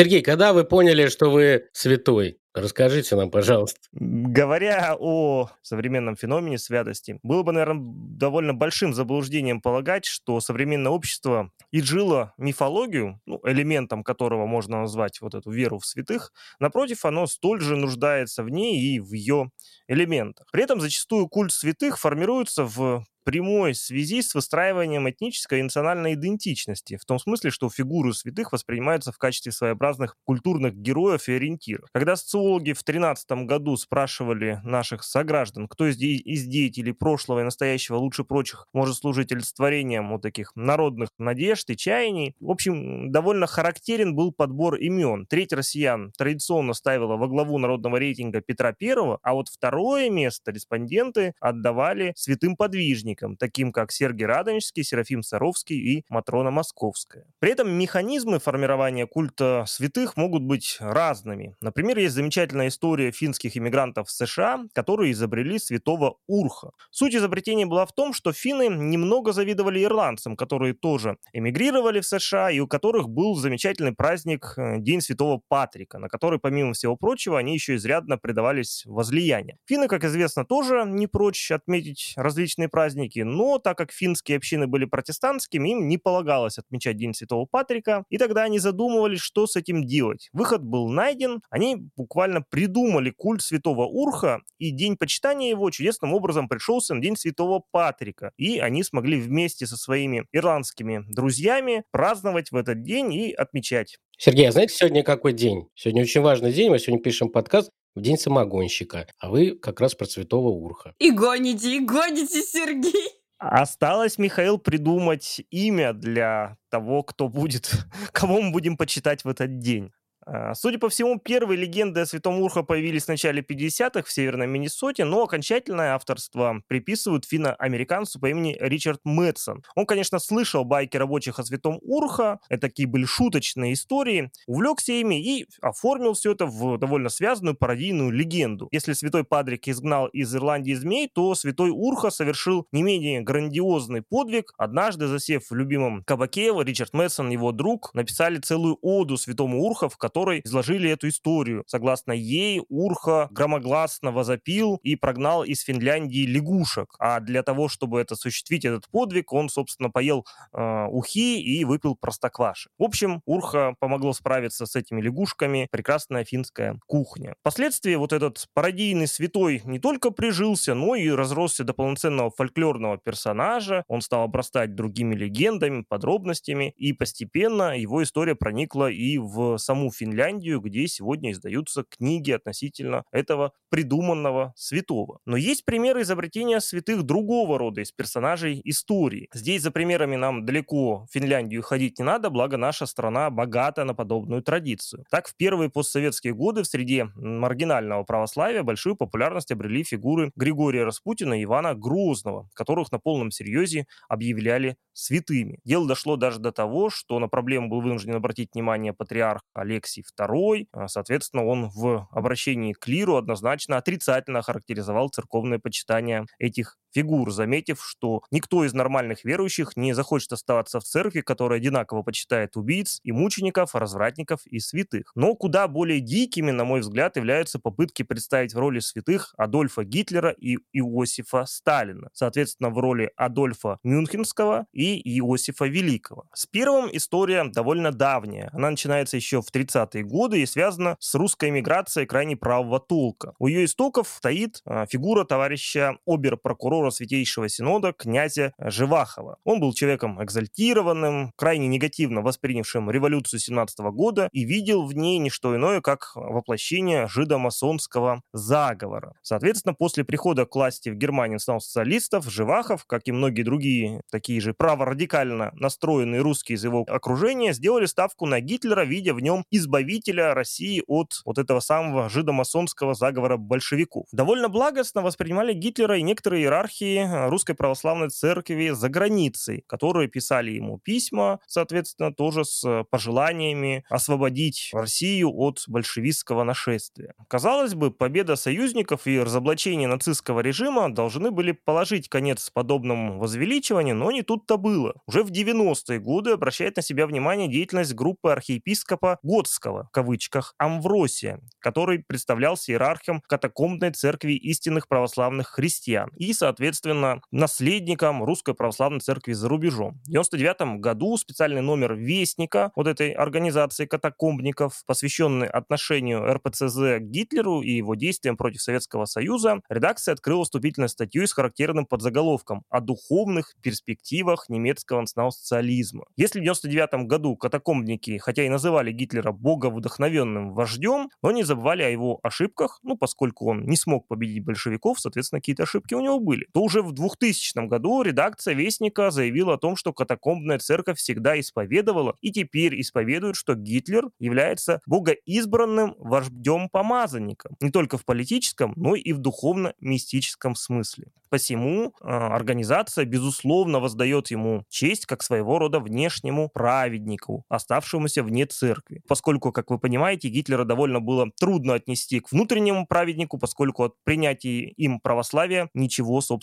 Сергей, когда вы поняли, что вы святой? Расскажите нам, пожалуйста. Говоря о современном феномене святости, было бы, наверное, довольно большим заблуждением полагать, что современное общество изжило мифологию, ну, элементом которого можно назвать вот эту веру в святых, напротив, оно столь же нуждается в ней и в ее элементах. При этом зачастую культ святых формируется в прямой связи с выстраиванием этнической и национальной идентичности, в том смысле, что фигуры святых воспринимаются в качестве своеобразных культурных героев и ориентиров. Когда социологи в 2013 году спрашивали наших сограждан, кто из, де- из деятелей прошлого и настоящего лучше прочих может служить олицетворением вот таких народных надежд и чаяний, в общем, довольно характерен был подбор имен. Треть россиян традиционно ставила во главу народного рейтинга Петра I, а вот второе место респонденты отдавали святым подвижникам, таким как Сергий Радонежский, Серафим Саровский и Матрона Московская. При этом механизмы формирования культа святых могут быть разными. Например, есть замечательная история финских иммигрантов в США, которые изобрели святого Урха. Суть изобретения была в том, что финны немного завидовали ирландцам, которые тоже эмигрировали в США и у которых был замечательный праздник э, День Святого Патрика, на который, помимо всего прочего, они еще изрядно предавались возлияниям. Финны, как известно, тоже не прочь отметить различные праздники, но так как финские общины были протестантскими, им не полагалось отмечать День Святого Патрика, и тогда они задумывались, что с этим делать. Выход был найден, они буквально придумали культ Святого Урха, и день почитания его чудесным образом пришелся на День Святого Патрика, и они смогли вместе со своими ирландскими друзьями праздновать в этот день и отмечать. Сергей, а знаете, сегодня какой день? Сегодня очень важный день. Мы сегодня пишем подкаст в день самогонщика, а вы как раз про Святого Урха. И гоните, и гоните, Сергей. Осталось, Михаил, придумать имя для того, кто будет, кого мы будем почитать в этот день. А, Судя по всему, первые легенды о Святом Урха появились в начале 50-х в Северной Миннесоте, но окончательное авторство приписывают финно-американцу по имени Ричард Мэтсон. Он, конечно, слышал байки рабочих о Святом Урха, это такие были шуточные истории, увлекся ими и оформил все это в довольно связанную пародийную легенду. Если Святой Патрик изгнал из Ирландии змей, то Святой Урха совершил не менее грандиозный подвиг. Однажды, засев в любимом кабаке, Ричард Мэтсон и его друг написали целую оду Святому Урха, в которой изложили эту историю. Согласно ей, Урха громогласно возопил и прогнал из Финляндии лягушек. А для того, чтобы это осуществить, этот подвиг, он, собственно, поел э, ухи и выпил простокваши. В общем, Урха помогло справиться с этими лягушками. Прекрасная финская кухня. Впоследствии вот этот пародийный святой не только прижился, но и разросся до полноценного фольклорного персонажа. Он стал обрастать другими легендами, подробностями, и постепенно его история проникла и в саму Финляндию, где сегодня издаются книги относительно этого придуманного святого. Но есть примеры изобретения святых другого рода из персонажей истории. Здесь за примерами нам далеко в Финляндию ходить не надо, благо наша страна богата на подобную традицию. Так, в первые постсоветские годы в среде маргинального православия большую популярность обрели фигуры Григория Распутина и Ивана Грозного, которых на полном серьезе объявляли святыми. Дело дошло даже до того, что на проблему был вынужден обратить внимание патриарх Алексий II. А, Соответственно, он в обращении к клиру однозначно отрицательно характеризовал церковное почитание этих фигур, заметив, что никто из нормальных верующих не захочет оставаться в церкви, которая одинаково почитает убийц и мучеников, развратников и святых. Но куда более дикими, на мой взгляд, являются попытки представить в роли святых Адольфа Гитлера и Иосифа Сталина. Соответственно, в роли Адольфа Мюнхенского и Иосифа Великого. С первым история довольно давняя. Она начинается еще в 30-е годы и связана с русской эмиграцией крайне правого толка. У ее истоков стоит а, фигура товарища обер-прокурора Святейшего Синода князя Живахова. Он был человеком экзальтированным, крайне негативно воспринявшим революцию 17 года и видел в ней не что иное, как воплощение жидомасонского заговора. Соответственно, после прихода к власти в Германии национал-социалистов, Живахов, как и многие другие такие же праворадикально настроенные русские из его окружения, сделали ставку на Гитлера, видя в нем избавителя России от вот этого самого жидомасонского заговора большевиков. Довольно благостно воспринимали Гитлера и некоторые иерархии русской православной церкви за границей, которые писали ему письма, соответственно, тоже с пожеланиями освободить Россию от большевистского нашествия. Казалось бы, победа союзников и разоблачение нацистского режима должны были положить конец подобному возвеличиванию, но не тут-то было. Уже в 90-е годы обращает на себя внимание деятельность группы архиепископа Готского, в кавычках, Амвросия, который представлялся иерархом катакомбной церкви истинных православных христиан и, соответственно, соответственно, наследником Русской Православной Церкви за рубежом. В 99 году специальный номер Вестника вот этой организации катакомбников, посвященный отношению РПЦЗ к Гитлеру и его действиям против Советского Союза, редакция открыла вступительную статью с характерным подзаголовком о духовных перспективах немецкого национал-социализма. Если в 99 году катакомбники, хотя и называли Гитлера боговдохновенным вождем, но не забывали о его ошибках, ну, поскольку он не смог победить большевиков, соответственно, какие-то ошибки у него были, то уже в 2000 году редакция Вестника заявила о том, что катакомбная церковь всегда исповедовала и теперь исповедует, что Гитлер является богоизбранным вождем-помазанником, не только в политическом, но и в духовно-мистическом смысле. Посему э, организация, безусловно, воздает ему честь как своего рода внешнему праведнику, оставшемуся вне церкви. Поскольку, как вы понимаете, Гитлера довольно было трудно отнести к внутреннему праведнику, поскольку от принятия им православия ничего, собственно,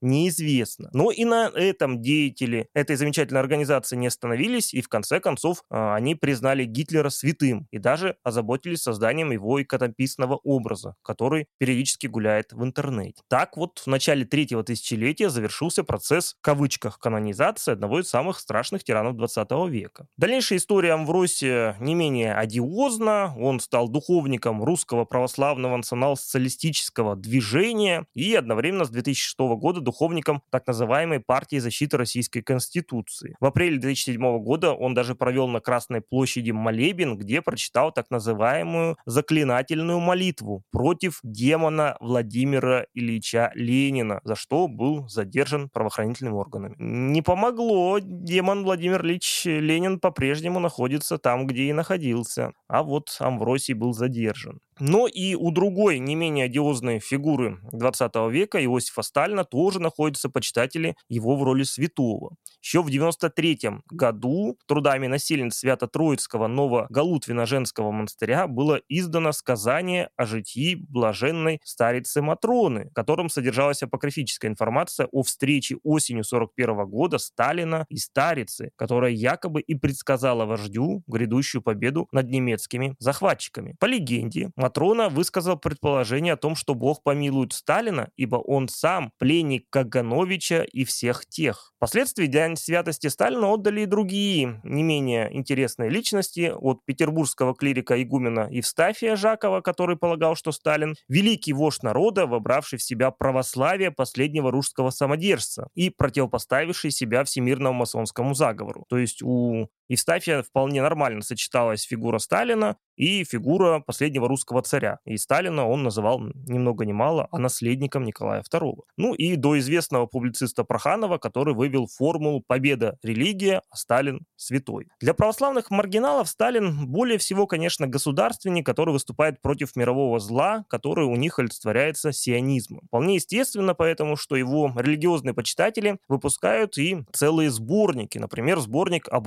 не известно. Но и на этом деятели этой замечательной организации не остановились, и в конце концов э, они признали Гитлера святым и даже озаботились созданием его иконописного образа, который периодически гуляет в интернете. Так вот, в начале третьего тысячелетия завершился процесс, в кавычках, канонизации одного из самых страшных тиранов 20 века. Дальнейшая история Амвросия не менее одиозна. Он стал духовником русского православного национал-социалистического движения и одновременно с 2006 года духовником так называемой партии защиты Российской Конституции. В апреле 2007 года он даже провел на Красной площади молебен, где прочитал так называемую заклинательную молитву против демона Владимира Ильича Ленина, за что был задержан правоохранительными органами. Не помогло, демон Владимир Ильич Ленин по-прежнему находится там, где и находился, а вот Амвросий был задержан. Но и у другой, не менее одиозной фигуры 20 века, Иосифа Сталина, тоже находятся почитатели его в роли святого. Еще в 93 году трудами насельниц Свято-Троицкого Ново-Галутвина-Женского монастыря было издано сказание о житии блаженной старицы Матроны, в котором содержалась апокрифическая информация о встрече осенью 41 года Сталина и старицы, которая якобы и предсказала вождю грядущую победу над немецкими захватчиками. По легенде, Матрона высказал предположение о том, что Бог помилует Сталина, ибо он сам пленник Кагановича и всех тех. Впоследствии для святости Сталина отдали и другие, не менее интересные личности, от петербургского клирика игумена Евстафия Жакова, который полагал, что Сталин – великий вождь народа, вобравший в себя православие последнего русского самодержца и противопоставивший себя всемирному масонскому заговору. То есть у Евстафия вполне нормально сочеталась фигура Сталина и фигура последнего русского царя. И Сталина он называл ни много ни мало, а наследником Николая II. Ну и до известного публициста Проханова, который вывел формулу «победа – религия, а Сталин – святой». Для православных маргиналов Сталин более всего, конечно, государственник, который выступает против мирового зла, который у них олицетворяется сионизмом. Вполне естественно поэтому, что его религиозные почитатели выпускают и целые сборники. Например, сборник о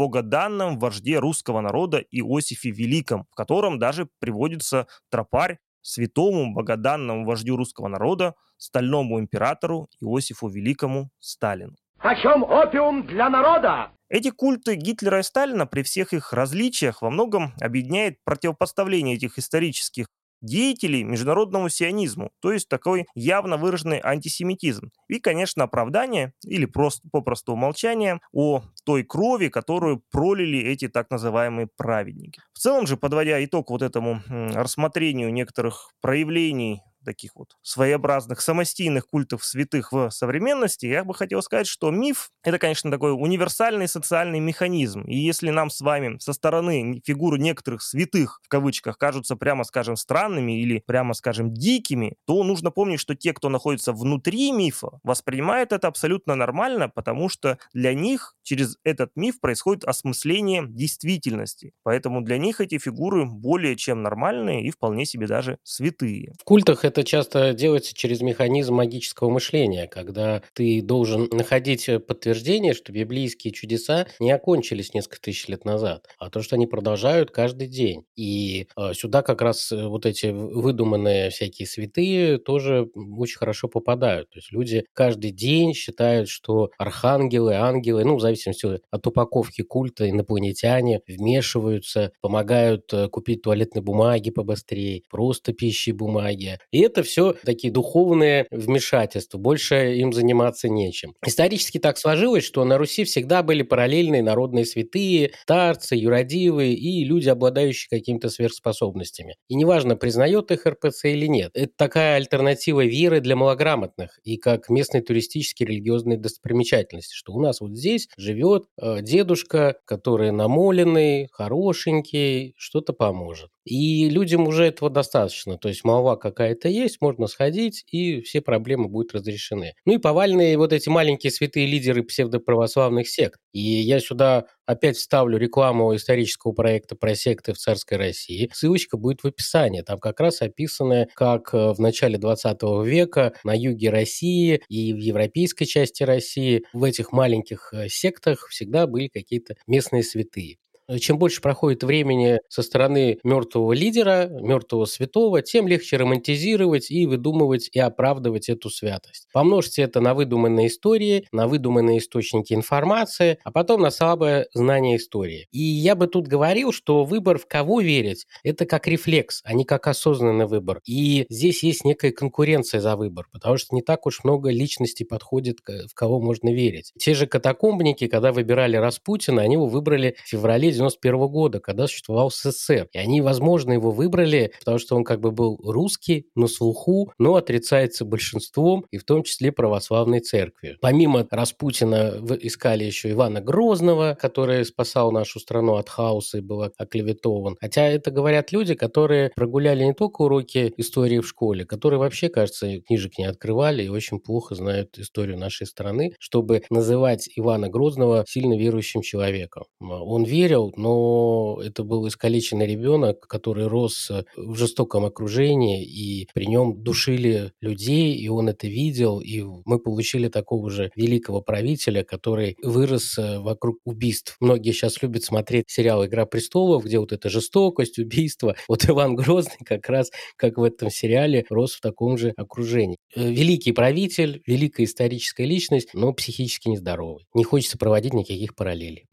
богоданном вожде русского народа Иосифе Великом, в котором котором даже приводится тропарь святому богоданному вождю русского народа, стальному императору Иосифу Великому Сталину. О чем опиум для народа? Эти культы Гитлера и Сталина при всех их различиях во многом объединяет противопоставление этих исторических деятелей международному сионизму, то есть такой явно выраженный антисемитизм. И, конечно, оправдание или просто попросту умолчание о той крови, которую пролили эти так называемые праведники. В целом же, подводя итог вот этому рассмотрению некоторых проявлений таких вот своеобразных самостийных культов святых в современности, я бы хотел сказать, что миф — это, конечно, такой универсальный социальный механизм. И если нам с вами со стороны фигуры некоторых святых, в кавычках, кажутся, прямо скажем, странными или, прямо скажем, дикими, то нужно помнить, что те, кто находится внутри мифа, воспринимают это абсолютно нормально, потому что для них через этот миф происходит осмысление действительности. Поэтому для них эти фигуры более чем нормальные и вполне себе даже святые. В культах это часто делается через механизм магического мышления, когда ты должен находить э, подтверждение, что библейские чудеса не окончились несколько тысяч лет назад, а то, что они продолжают каждый день. И э, сюда как раз э, вот эти выдуманные всякие святые тоже очень хорошо попадают. То есть люди каждый день считают, что архангелы, ангелы, ну, в зависимости от упаковки культа, инопланетяне вмешиваются, помогают купить туалетной бумаги побыстрее, просто пищи бумаги. И Это все такие духовные вмешательства, больше им заниматься нечем. Исторически так сложилось, что на Руси всегда были параллельные народные святые, старцы, юродивые и люди, обладающие какими-то сверхспособностями. И неважно, признает их РПЦ или нет. Это такая альтернатива веры для малограмотных и как местной туристической религиозной достопримечательности, что у нас вот здесь живет э, дедушка, который намоленный, хорошенький, что-то поможет. И людям уже этого достаточно. То есть молва какая-то есть, можно сходить, и все проблемы будут разрешены. Ну и повальные вот эти маленькие святые лидеры псевдоправославных сект. И я сюда опять вставлю рекламу исторического проекта про секты в царской России. Ссылочка будет в описании. Там как раз описано, как э, в начале 20 века на юге России и в европейской части России в этих маленьких э, сектах всегда были какие-то местные святые. Э, чем больше проходит времени со стороны мертвого лидера, мертвого святого, тем легче романтизировать и выдумывать и оправдывать эту святость. Помножьте это на выдуманные истории, на выдуманные источники информации, а потом на слабое знание истории. И я бы тут говорил, что выбор в кого верить – это как рефлекс, а не как осознанный выбор. И здесь есть некая конкуренция за выбор, потому что не так уж много личностей подходит, в кого можно верить. Те же катакомбники, когда выбирали Распутина, они его выбрали в феврале 91 года, когда существовал СССР. И они, возможно, его выбрали, потому что он как бы был русский, на слуху, но отрицается большинством, и в том числе православной церкви. Помимо Распутина искали еще Ивана Грозного, который спасал нашу страну от хаоса и был оклеветован. Хотя это говорят люди, которые прогуляли не только уроки истории в школе, которые вообще, кажется, книжек не открывали и очень плохо знают историю нашей страны, чтобы называть Ивана Грозного сильно верующим человеком. Он верил, но это был искалеченный ребенок, который рос э, в жестоком окружении, и при нем душили людей, и он это видел, и мы получили такого же великого правителя, который вырос э, вокруг убийств. Многие сейчас любят смотреть сериал «Игра престолов», где вот эта жестокость, убийство. Вот Иван Грозный как раз, как в этом сериале, рос в таком же окружении. Э, великий правитель, великая историческая личность, но психически нездоровый. Не хочется проводить никаких параллелей.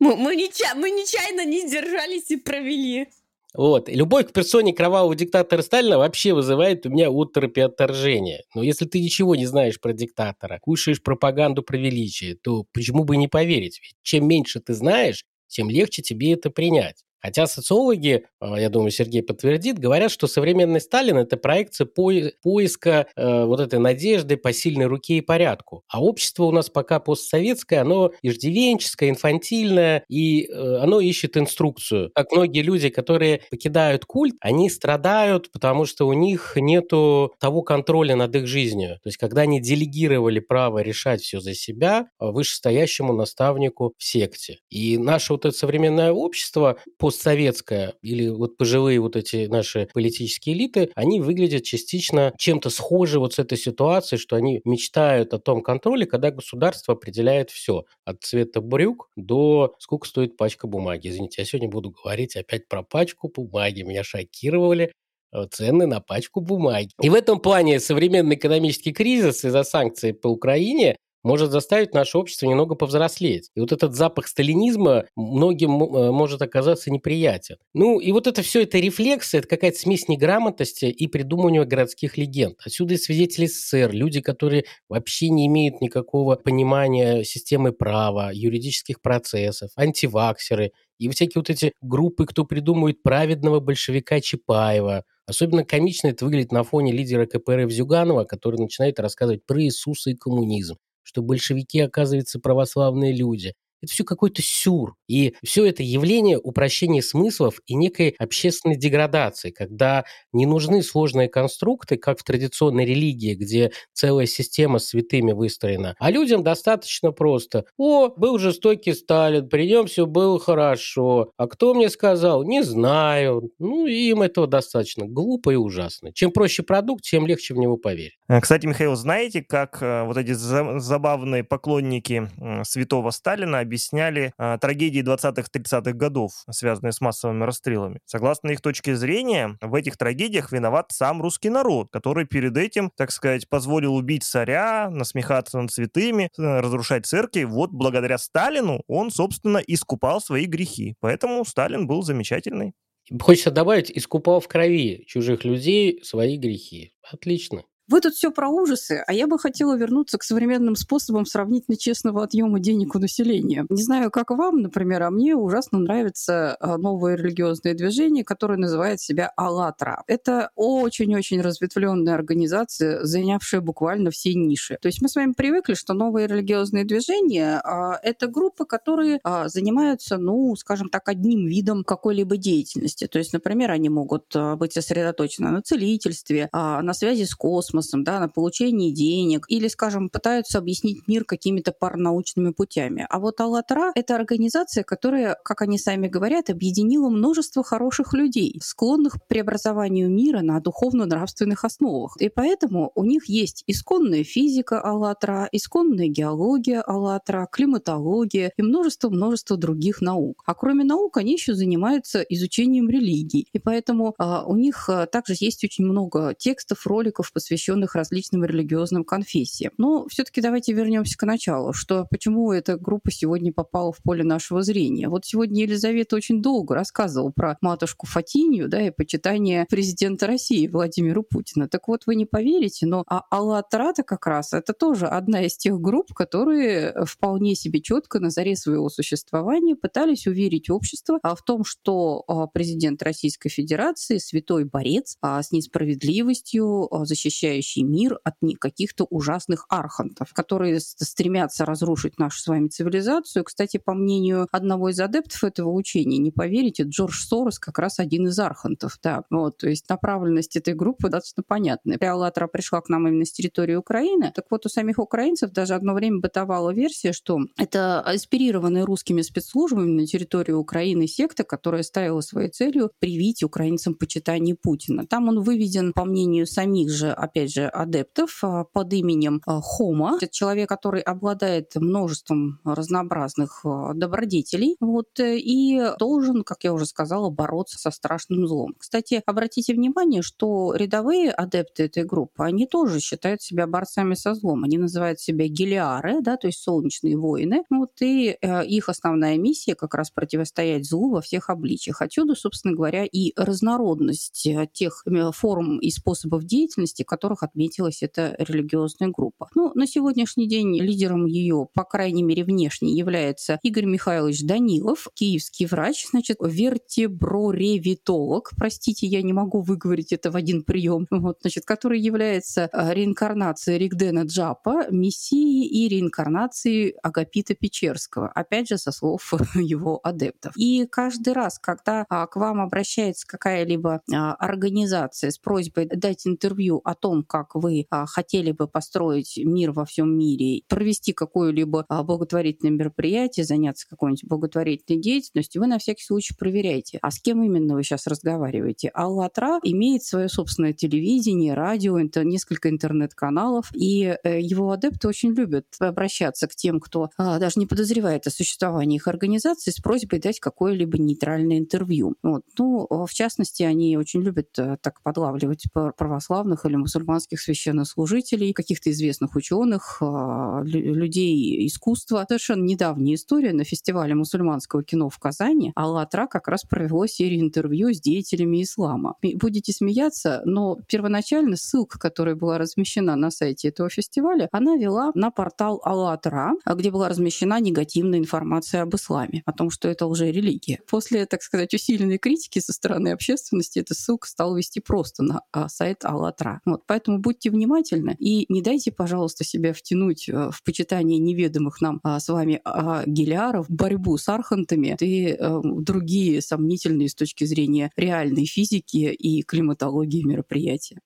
Мы, мы, неча- мы нечаянно не сдержались и провели. Вот. Любовь к персоне кровавого диктатора Сталина вообще вызывает у меня оторопи отторжения. Но если ты ничего не знаешь про диктатора, кушаешь пропаганду про величие, то почему бы не поверить? Ведь чем меньше ты знаешь, тем легче тебе это принять. Хотя социологи, а, я думаю, Сергей подтвердит, говорят, что современный Сталин – это проекция поиска э, вот этой надежды по сильной руке и порядку. А общество у нас пока постсоветское, оно иждивенческое, инфантильное, и э, оно ищет инструкцию. Как многие люди, которые покидают культ, они страдают, потому что у них нету того контроля над их жизнью. То есть, когда они делегировали право решать все за себя вышестоящему наставнику в секте. И наше вот это современное общество по постсоветская или вот пожилые вот эти наши политические элиты, они выглядят частично чем-то схожи вот с этой ситуацией, что они мечтают о том контроле, когда государство определяет все, от цвета брюк до сколько стоит пачка бумаги. Извините, я сегодня буду говорить опять про пачку бумаги. Меня шокировали э, цены на пачку бумаги. И в этом плане современный экономический кризис из-за санкций по Украине может заставить наше общество немного повзрослеть. И вот этот запах сталинизма многим э, может оказаться неприятен. Ну, и вот это все, это рефлексы, это какая-то смесь неграмотности и придумывания городских легенд. Отсюда и свидетели СССР, люди, которые вообще не имеют никакого понимания системы права, юридических процессов, антиваксеры, и всякие вот эти группы, кто придумывает праведного большевика Чапаева. Особенно комично это выглядит на фоне лидера КПРФ Зюганова, который начинает рассказывать про Иисуса и коммунизм что большевики, оказывается, православные люди. Это все какой-то сюр. И все это явление упрощения смыслов и некой общественной деградации, когда не нужны сложные конструкты, как в традиционной религии, где целая система с святыми выстроена. А людям достаточно просто. О, был жестокий Сталин, при нем все было хорошо. А кто мне сказал? Не знаю. Ну, им этого достаточно. Глупо и ужасно. Чем проще продукт, тем легче в него поверить. Э, кстати, Михаил, знаете, как э, вот эти забавные поклонники святого Сталина объясняли а, трагедии 20-30-х годов, связанные с массовыми расстрелами. Согласно их точке зрения, в этих трагедиях виноват сам русский народ, который перед этим, так сказать, позволил убить царя, насмехаться над святыми, э, разрушать церкви. Вот благодаря Сталину он, собственно, искупал свои грехи. Поэтому Сталин был замечательный. Хочется добавить, искупал в крови чужих людей свои грехи. Отлично. Вы тут все про ужасы, а я бы хотела вернуться к современным способам сравнительно честного отъема денег у населения. Не знаю, как вам, например, а мне ужасно нравится а, новое религиозное движение, которое называет себя «АЛЛАТРА». Это очень-очень разветвленная организация, занявшая буквально все ниши. То есть мы с вами привыкли, что новые религиозные движения а, — это группы, которые а, занимаются, ну, скажем так, одним видом какой-либо деятельности. То есть, например, они могут быть сосредоточены на целительстве, на связи с космосом, космосом, да, на получении денег, или, скажем, пытаются объяснить мир какими-то паранаучными путями. А вот АЛЛАТРА — это организация, которая, как они сами говорят, объединила множество хороших людей, склонных к преобразованию мира на духовно-нравственных основах. И поэтому у них есть исконная физика АЛЛАТРА, исконная геология АЛЛАТРА, климатология и множество-множество других наук. А кроме наук они еще занимаются изучением религий. И поэтому а, у них а, также есть очень много текстов, роликов, посвященных посвященных различным религиозным конфессиям. Но все-таки давайте вернемся к началу, что почему эта группа сегодня попала в поле нашего зрения. Вот сегодня Елизавета очень долго рассказывала про матушку Фатинью, да, и почитание президента России Владимира Путина. Так вот, вы не поверите, но а Аллатрата как раз это тоже одна из тех групп, которые вполне себе четко на заре своего существования пытались уверить общество а, в том, что а, президент Российской Федерации святой борец а, с несправедливостью, защищающий защищающий мир от каких-то ужасных архантов, которые стремятся разрушить нашу с вами цивилизацию. Кстати, по мнению одного из адептов этого учения, не поверите, Джордж Сорос как раз один из архантов. Да, вот, то есть направленность этой группы достаточно понятная. Аллатра пришла к нам именно с территории Украины. Так вот, у самих украинцев даже одно время бытовала версия, что это инспирированная русскими спецслужбами на территории Украины секта, которая ставила своей целью привить украинцам почитание Путина. Там он выведен, по мнению самих же, опять опять же, адептов а, под именем а, Хома. Это человек, который обладает множеством разнообразных а, добродетелей вот, э, и должен, как я уже сказала, бороться со страшным злом. Кстати, обратите внимание, что рядовые адепты этой группы, они тоже считают себя борцами со злом. Они называют себя гелиары, да, то есть солнечные воины. Вот, и э, их основная миссия как раз противостоять злу во всех обличиях. Отсюда, собственно говоря, и разнородность э, тех форм и способов деятельности, которые которых отметилась эта религиозная группа. Ну, на сегодняшний день лидером ее, по крайней мере, внешне является Игорь Михайлович Данилов, киевский врач, значит, вертеброревитолог, простите, я не могу выговорить это в один прием, вот, значит, который является а, реинкарнацией Ригдена Джапа, мессии и реинкарнацией Агапита Печерского, опять же, со слов его адептов. И каждый раз, когда а, к вам обращается какая-либо а, организация с просьбой дать интервью о том, как вы а, хотели бы построить мир во всем мире, провести какое-либо а, благотворительное мероприятие, заняться какой-нибудь благотворительной деятельностью, вы на всякий случай проверяйте, а с кем именно вы сейчас разговариваете. АЛЛАТРА имеет свое собственное телевидение, радио, интер, несколько интернет-каналов, и э, его адепты очень любят обращаться к тем, кто а, даже не подозревает о существовании их организации с просьбой дать какое-либо нейтральное интервью. Вот. Ну, в частности, они очень любят э, так подлавливать православных или мусульман мусульманских священнослужителей, каких-то известных ученых, а, людей искусства. Совершенно недавняя история на фестивале мусульманского кино в Казани. АЛЛАТРА как раз провело серию интервью с деятелями ислама. Будете смеяться, но первоначально ссылка, которая была размещена на сайте этого фестиваля, она вела на портал АЛЛАТРА, где была размещена негативная информация об исламе, о том, что это лжерелигия. После, так сказать, усиленной критики со стороны общественности эта ссылка стала вести просто на а, сайт АЛЛАТРА. Вот, будьте внимательны и не дайте, пожалуйста, себя втянуть э, в почитание неведомых нам а, с вами а, гелиаров, борьбу с архантами и а, другие сомнительные с точки зрения реальной физики и климатологии мероприятия.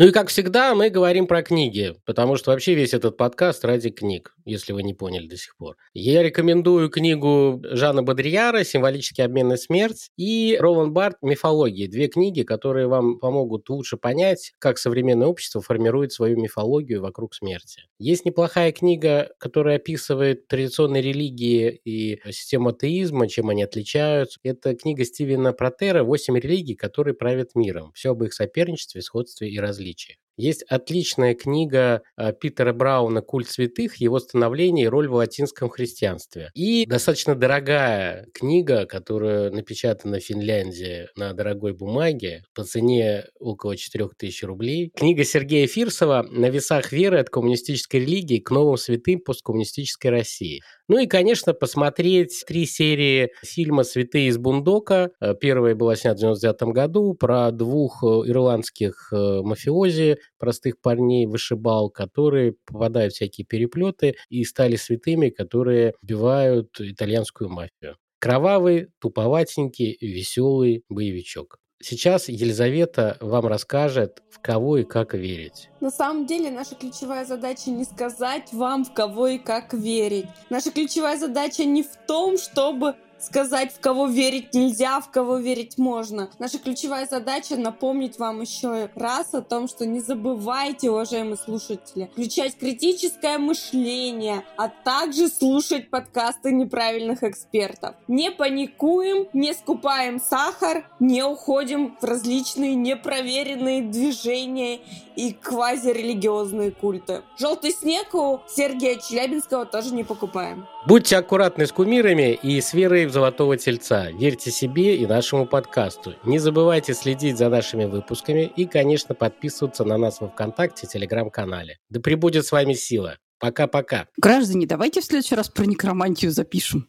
Ну и как всегда, мы говорим про книги, потому что вообще весь этот подкаст ради книг, если вы не поняли до сих пор. Я рекомендую книгу Жана Бодрияра «Символический обмен и смерть» и Ролан Барт «Мифология». Две книги, которые вам помогут лучше понять, как современное общество формирует свою мифологию вокруг смерти. Есть неплохая книга, которая описывает традиционные религии и систему атеизма, чем они отличаются. Это книга Стивена Протера «Восемь религий, которые правят миром». Все об их соперничестве, сходстве и различии различиях. Есть отличная книга э, Питера Брауна «Культ святых. Его становление и роль в латинском христианстве». И достаточно дорогая книга, которая напечатана в Финляндии на дорогой бумаге по цене около 4000 рублей. Книга Сергея Фирсова «На весах веры от коммунистической религии к новым святым посткоммунистической России». Ну и, конечно, посмотреть три серии фильма «Святые из Бундока». Э, первая была снята в 99 году про двух э, ирландских мафиози, простых парней, вышибал, которые попадают в всякие переплеты и стали святыми, которые убивают итальянскую мафию. Кровавый, туповатенький, веселый боевичок. Сейчас Елизавета вам расскажет, в кого и как верить. На самом деле наша ключевая задача не сказать вам, в кого и как верить. Наша ключевая задача не в том, чтобы сказать, в кого верить нельзя, в кого верить можно. Наша ключевая задача напомнить вам еще раз о том, что не забывайте, уважаемые слушатели, включать критическое мышление, а также слушать подкасты неправильных экспертов. Не паникуем, не скупаем сахар, не уходим в различные непроверенные движения и квазирелигиозные культы. Желтый снег у Сергея Челябинского тоже не покупаем. Будьте аккуратны с кумирами и с верой в золотого тельца. Верьте себе и нашему подкасту. Не забывайте следить за нашими выпусками и, конечно, подписываться на нас во Вконтакте и Телеграм-канале. Да пребудет с вами сила. Пока-пока. Граждане, давайте в следующий раз про некромантию запишем.